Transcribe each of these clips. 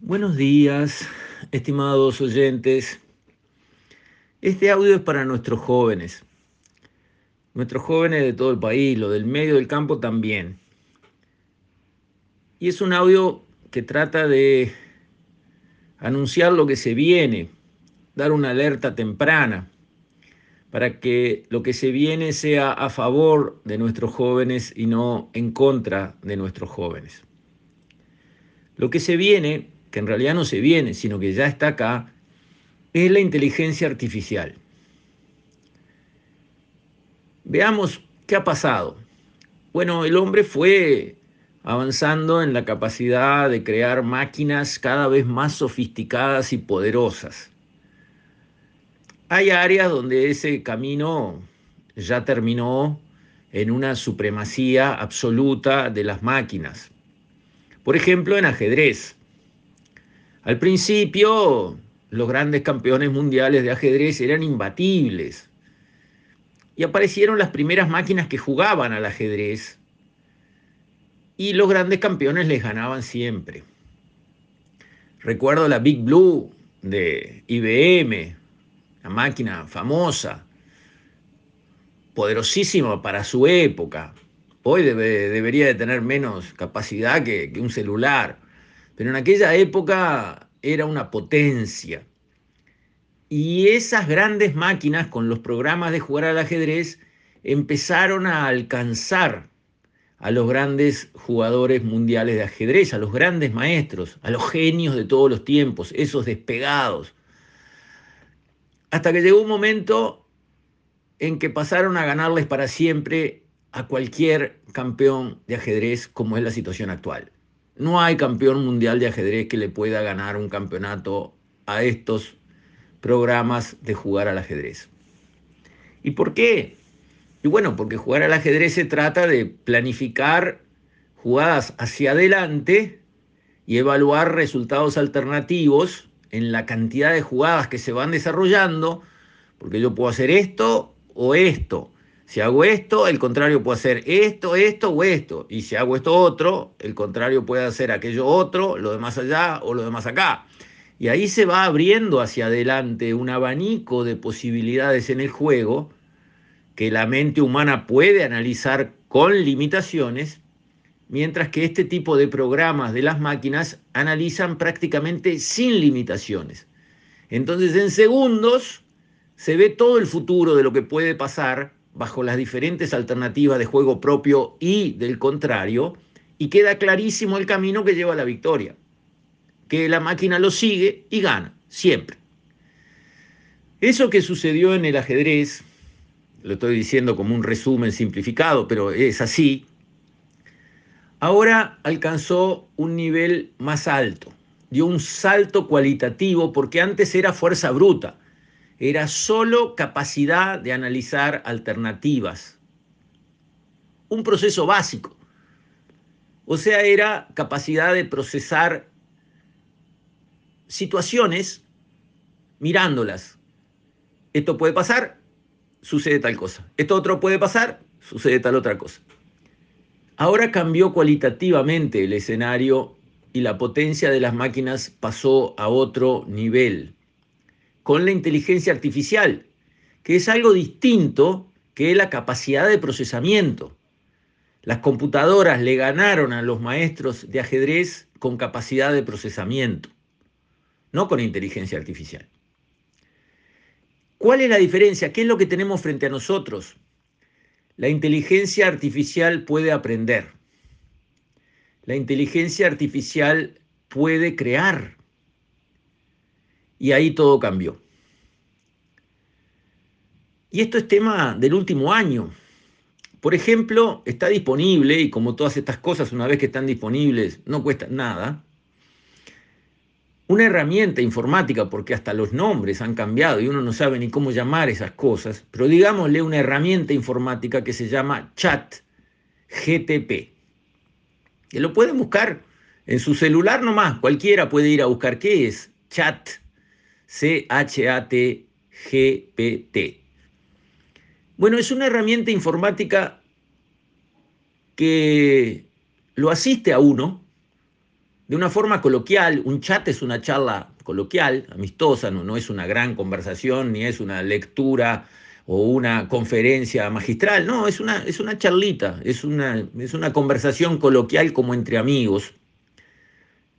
Buenos días, estimados oyentes. Este audio es para nuestros jóvenes, nuestros jóvenes de todo el país, lo del medio del campo también. Y es un audio que trata de anunciar lo que se viene, dar una alerta temprana para que lo que se viene sea a favor de nuestros jóvenes y no en contra de nuestros jóvenes. Lo que se viene, que en realidad no se viene, sino que ya está acá, es la inteligencia artificial. Veamos qué ha pasado. Bueno, el hombre fue avanzando en la capacidad de crear máquinas cada vez más sofisticadas y poderosas. Hay áreas donde ese camino ya terminó en una supremacía absoluta de las máquinas. Por ejemplo, en ajedrez. Al principio, los grandes campeones mundiales de ajedrez eran imbatibles. Y aparecieron las primeras máquinas que jugaban al ajedrez. Y los grandes campeones les ganaban siempre. Recuerdo la Big Blue de IBM, una máquina famosa, poderosísima para su época. Hoy debería de tener menos capacidad que un celular, pero en aquella época era una potencia. Y esas grandes máquinas con los programas de jugar al ajedrez empezaron a alcanzar a los grandes jugadores mundiales de ajedrez, a los grandes maestros, a los genios de todos los tiempos, esos despegados, hasta que llegó un momento en que pasaron a ganarles para siempre a cualquier campeón de ajedrez como es la situación actual. No hay campeón mundial de ajedrez que le pueda ganar un campeonato a estos programas de jugar al ajedrez. ¿Y por qué? Y bueno, porque jugar al ajedrez se trata de planificar jugadas hacia adelante y evaluar resultados alternativos en la cantidad de jugadas que se van desarrollando, porque yo puedo hacer esto o esto. Si hago esto, el contrario puede hacer esto, esto o esto. Y si hago esto otro, el contrario puede hacer aquello otro, lo de más allá o lo de más acá. Y ahí se va abriendo hacia adelante un abanico de posibilidades en el juego que la mente humana puede analizar con limitaciones mientras que este tipo de programas de las máquinas analizan prácticamente sin limitaciones. Entonces, en segundos se ve todo el futuro de lo que puede pasar bajo las diferentes alternativas de juego propio y del contrario, y queda clarísimo el camino que lleva a la victoria, que la máquina lo sigue y gana, siempre. Eso que sucedió en el ajedrez, lo estoy diciendo como un resumen simplificado, pero es así, Ahora alcanzó un nivel más alto, dio un salto cualitativo porque antes era fuerza bruta, era solo capacidad de analizar alternativas, un proceso básico. O sea, era capacidad de procesar situaciones mirándolas. Esto puede pasar, sucede tal cosa. Esto otro puede pasar, sucede tal otra cosa. Ahora cambió cualitativamente el escenario y la potencia de las máquinas pasó a otro nivel, con la inteligencia artificial, que es algo distinto que la capacidad de procesamiento. Las computadoras le ganaron a los maestros de ajedrez con capacidad de procesamiento, no con inteligencia artificial. ¿Cuál es la diferencia? ¿Qué es lo que tenemos frente a nosotros? La inteligencia artificial puede aprender. La inteligencia artificial puede crear. Y ahí todo cambió. Y esto es tema del último año. Por ejemplo, está disponible, y como todas estas cosas, una vez que están disponibles, no cuestan nada, una herramienta informática, porque hasta los nombres han cambiado y uno no sabe ni cómo llamar esas cosas, pero digámosle una herramienta informática que se llama Chat GTP. Que lo pueden buscar en su celular nomás, cualquiera puede ir a buscar qué es Chat, C-H-A-T G-P-T. Bueno, es una herramienta informática que lo asiste a uno de una forma coloquial, un chat es una charla coloquial, amistosa, no, no es una gran conversación, ni es una lectura o una conferencia magistral, no, es una, es una charlita, es una, es una conversación coloquial como entre amigos.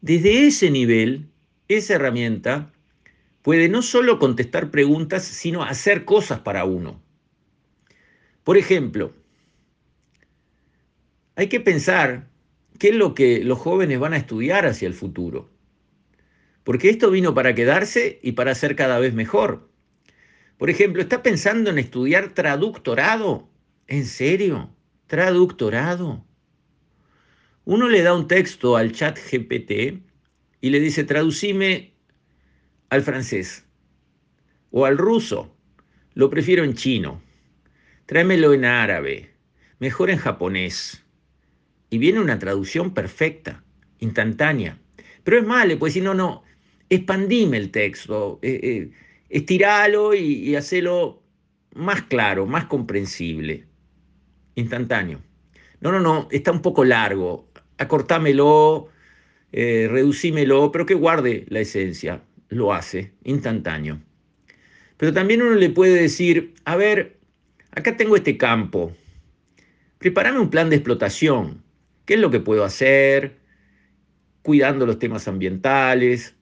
Desde ese nivel, esa herramienta puede no solo contestar preguntas, sino hacer cosas para uno. Por ejemplo, hay que pensar qué es lo que los jóvenes van a estudiar hacia el futuro. Porque esto vino para quedarse y para ser cada vez mejor. Por ejemplo, ¿está pensando en estudiar traductorado? ¿En serio? ¿Traductorado? Uno le da un texto al chat GPT y le dice, traducime al francés o al ruso. Lo prefiero en chino. Tráemelo en árabe. Mejor en japonés y viene una traducción perfecta, instantánea. Pero es le puedes decir, no, no, expandime el texto, eh, eh, estiralo y, y hacelo más claro, más comprensible, instantáneo. No, no, no, está un poco largo, acortámelo, eh, reducímelo, pero que guarde la esencia, lo hace, instantáneo. Pero también uno le puede decir, a ver, acá tengo este campo, prepárame un plan de explotación, ¿Qué es lo que puedo hacer? Cuidando los temas ambientales.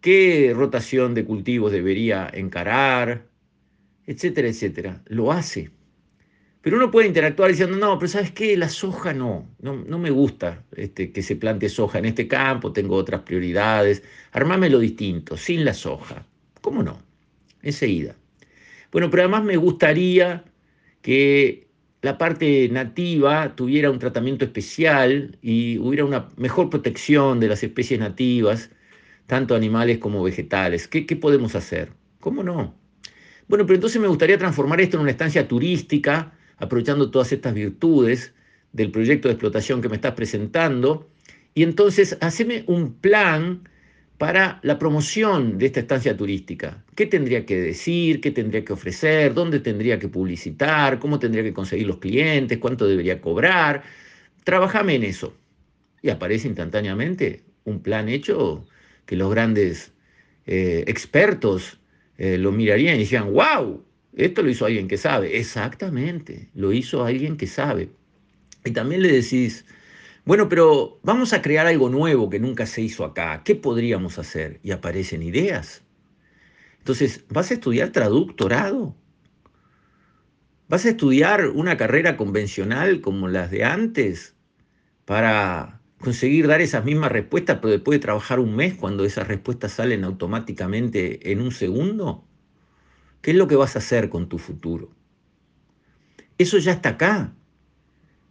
¿Qué rotación de cultivos debería encarar? Etcétera, etcétera. Lo hace. Pero uno puede interactuar diciendo, no, pero ¿sabes qué? La soja no, no, me gusta este, que se plante soja en este campo, tengo otras prioridades, armámelo distinto, sin la soja. ¿Cómo no? Enseguida. Bueno, pero además me gustaría que la parte nativa tuviera un tratamiento especial y hubiera una mejor protección de las especies nativas, tanto animales como vegetales. ¿Qué, podemos hacer? ¿Cómo no? Bueno, pero entonces me gustaría transformar esto en una estancia turística, aprovechando todas estas virtudes del proyecto de explotación que me estás presentando, y entonces haceme un plan para la promoción de esta estancia turística. ¿Qué tendría que decir? ¿Qué tendría que ofrecer? ¿Dónde tendría que publicitar? ¿Cómo tendría que conseguir los clientes? ¿Cuánto debería cobrar? Trabajame en eso. Y aparece instantáneamente un plan hecho que los grandes eh, expertos eh, lo mirarían y dirían, wow, esto lo hizo alguien que sabe. Exactamente, lo hizo alguien que sabe. Y también le decís, bueno, pero vamos a crear algo nuevo que nunca se hizo acá. ¿Qué podríamos hacer? Y aparecen ideas. Entonces, ¿vas a estudiar traductorado? ¿Vas a estudiar una carrera convencional como las de antes para conseguir dar esas mismas respuestas, pero después de trabajar un mes cuando esas respuestas salen automáticamente en un segundo? ¿Qué es lo que vas a hacer con tu futuro? Eso ya está acá.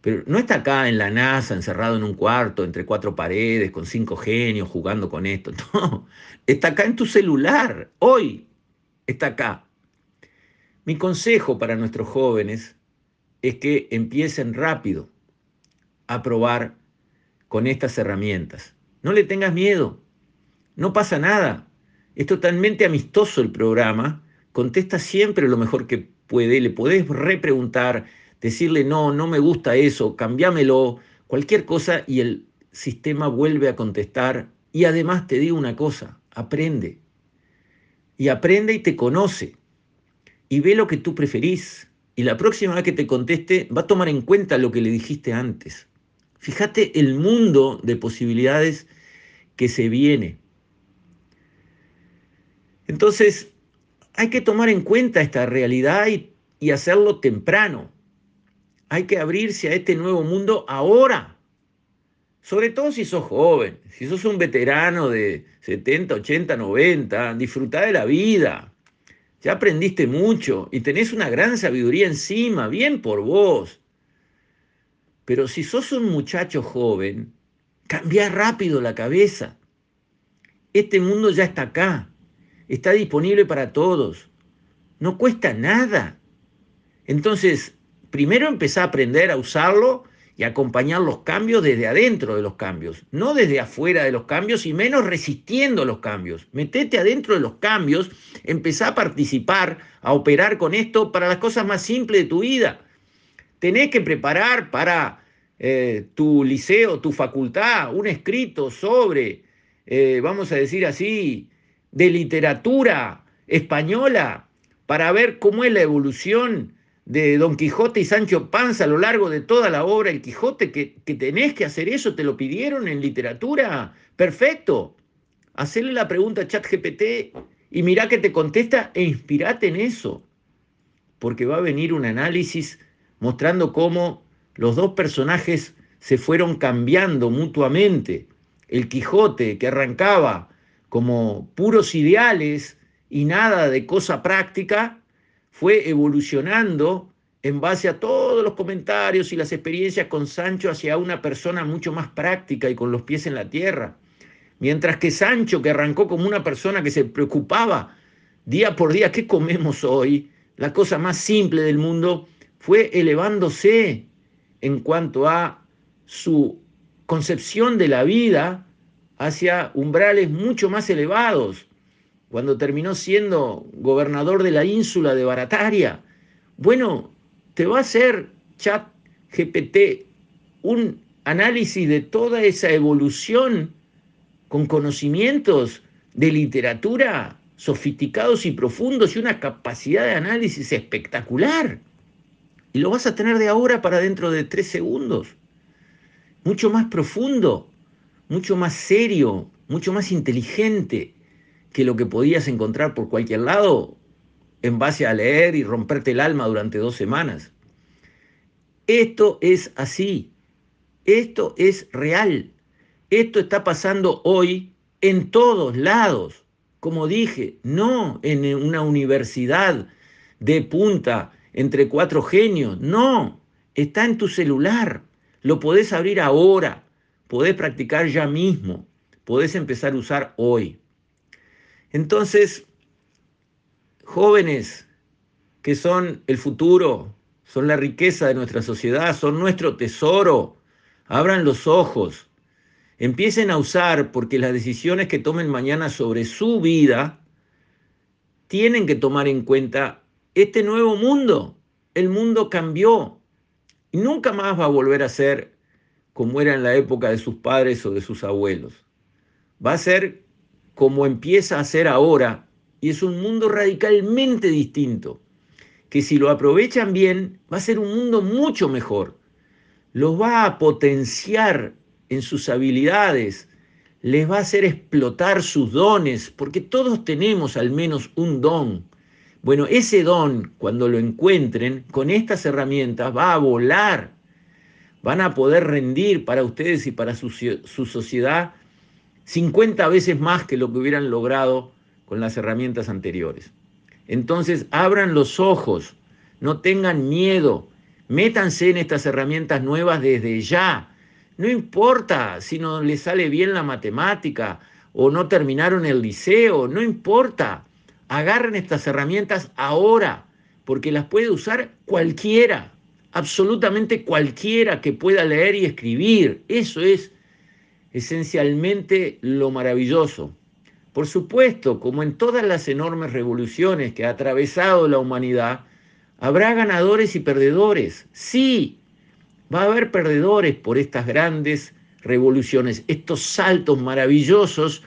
Pero no está acá en la NASA, encerrado en un cuarto, entre cuatro paredes, con cinco genios, jugando con esto. No, está acá en tu celular, hoy está acá. Mi consejo para nuestros jóvenes es que empiecen rápido a probar con estas herramientas. No le tengas miedo, no pasa nada. Es totalmente amistoso el programa, contesta siempre lo mejor que puede, le podés repreguntar decirle, no, no me gusta eso, cambiámelo, cualquier cosa y el sistema vuelve a contestar. Y además te digo una cosa, aprende. Y aprende y te conoce. Y ve lo que tú preferís. Y la próxima vez que te conteste va a tomar en cuenta lo que le dijiste antes. Fíjate el mundo de posibilidades que se viene. Entonces, hay que tomar en cuenta esta realidad y, hacerlo temprano. Hay que abrirse a este nuevo mundo ahora. Sobre todo si sos joven, si sos un veterano de 70, 80, 90, disfruta de la vida. Ya aprendiste mucho y tenés una gran sabiduría encima, bien por vos. Pero si sos un muchacho joven, cambia rápido la cabeza. Este mundo ya está acá, está disponible para todos. No cuesta nada. Entonces, primero empezá a aprender a usarlo y acompañar los cambios desde adentro de los cambios, no desde afuera de los cambios y menos resistiendo los cambios. Metete adentro de los cambios, empezá a participar, a operar con esto para las cosas más simples de tu vida. Tenés que preparar para eh, tu liceo, tu facultad, un escrito sobre, eh, vamos a decir así, de literatura española, para ver cómo es la evolución de Don Quijote y Sancho Panza a lo largo de toda la obra El Quijote, que, que tenés que hacer eso, te lo pidieron en literatura, perfecto. Hacerle la pregunta a ChatGPT y mirá que te contesta e inspirate en eso, porque va a venir un análisis mostrando cómo los dos personajes se fueron cambiando mutuamente. El Quijote, que arrancaba como puros ideales y nada de cosa práctica, fue evolucionando en base a todos los comentarios y las experiencias con Sancho hacia una persona mucho más práctica y con los pies en la tierra. Mientras que Sancho, que arrancó como una persona que se preocupaba día por día, ¿qué comemos hoy? La cosa más simple del mundo, fue elevándose en cuanto a su concepción de la vida hacia umbrales mucho más elevados. Cuando terminó siendo gobernador de la ínsula de Barataria, bueno, te va a hacer chat GPT un análisis de toda esa evolución con conocimientos de literatura sofisticados y profundos y una capacidad de análisis espectacular. Y lo vas a tener de ahora para dentro de tres segundos. Mucho más profundo, mucho más serio, mucho más inteligente que lo que podías encontrar por cualquier lado en base a leer y romperte el alma durante dos semanas. Esto es así. Esto es real. Esto está pasando hoy en todos lados. Como dije, no en una universidad de punta entre cuatro genios. No, está en tu celular. Lo podés abrir ahora. Podés practicar ya mismo. Podés empezar a usar hoy. Entonces, jóvenes que son el futuro, son la riqueza de nuestra sociedad, son nuestro tesoro, abran los ojos, empiecen a usar, porque las decisiones que tomen mañana sobre su vida tienen que tomar en cuenta este nuevo mundo. El mundo cambió y nunca más va a volver a ser como era en la época de sus padres o de sus abuelos. Va a ser como empieza a ser ahora y es un mundo radicalmente distinto, que si lo aprovechan bien va a ser un mundo mucho mejor. Los va a potenciar en sus habilidades, les va a hacer explotar sus dones, porque todos tenemos al menos un don. Bueno, ese don, cuando lo encuentren, con estas herramientas va a volar. Van a poder rendir para ustedes y para su, su sociedad 50 veces más que lo que hubieran logrado con las herramientas anteriores. Entonces, abran los ojos, no tengan miedo, métanse en estas herramientas nuevas desde ya. No importa si no les sale bien la matemática o no terminaron el liceo, no importa agarren estas herramientas ahora, porque las puede usar cualquiera, absolutamente cualquiera que pueda leer y escribir. Eso es esencialmente lo maravilloso. Por supuesto, como en todas las enormes revoluciones que ha atravesado la humanidad, habrá ganadores y perdedores. Sí, va a haber perdedores por estas grandes revoluciones, estos saltos maravillosos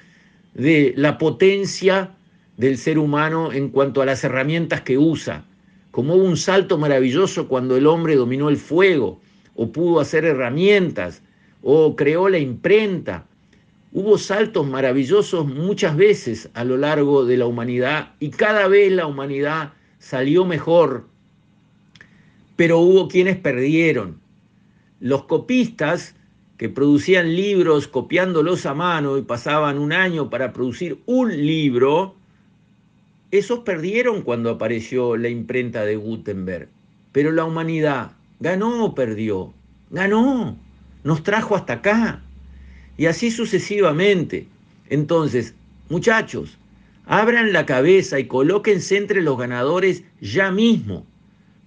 de la potencia del ser humano en cuanto a las herramientas que usa. Como hubo un salto maravilloso cuando el hombre dominó el fuego, o pudo hacer herramientas, o creó la imprenta. Hubo saltos maravillosos muchas veces a lo largo de la humanidad y cada vez la humanidad salió mejor, pero hubo quienes perdieron. Los copistas que producían libros copiándolos a mano y pasaban un año para producir un libro, esos perdieron cuando apareció la imprenta de Gutenberg. Pero la humanidad ganó o perdió. Ganó. Nos trajo hasta acá. Y así sucesivamente. Entonces, muchachos, abran la cabeza y colóquense entre los ganadores ya mismo.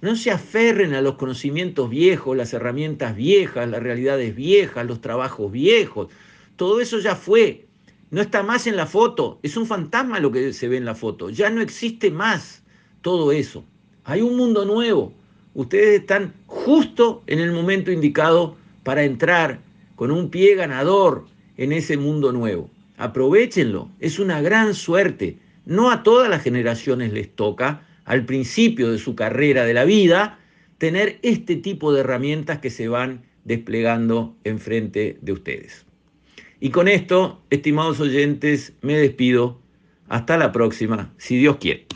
No se aferren a los conocimientos viejos, las herramientas viejas, las realidades viejas, los trabajos viejos. Todo eso ya fue no está más en la foto, es un fantasma lo que se ve en la foto, ya no existe más todo eso. Hay un mundo nuevo, ustedes están justo en el momento indicado para entrar con un pie ganador en ese mundo nuevo. Aprovechenlo, es una gran suerte. No a todas las generaciones les toca, al principio de su carrera de la vida, tener este tipo de herramientas que se van desplegando enfrente de ustedes. Y con esto, estimados oyentes, me despido. Hasta la próxima, si Dios quiere.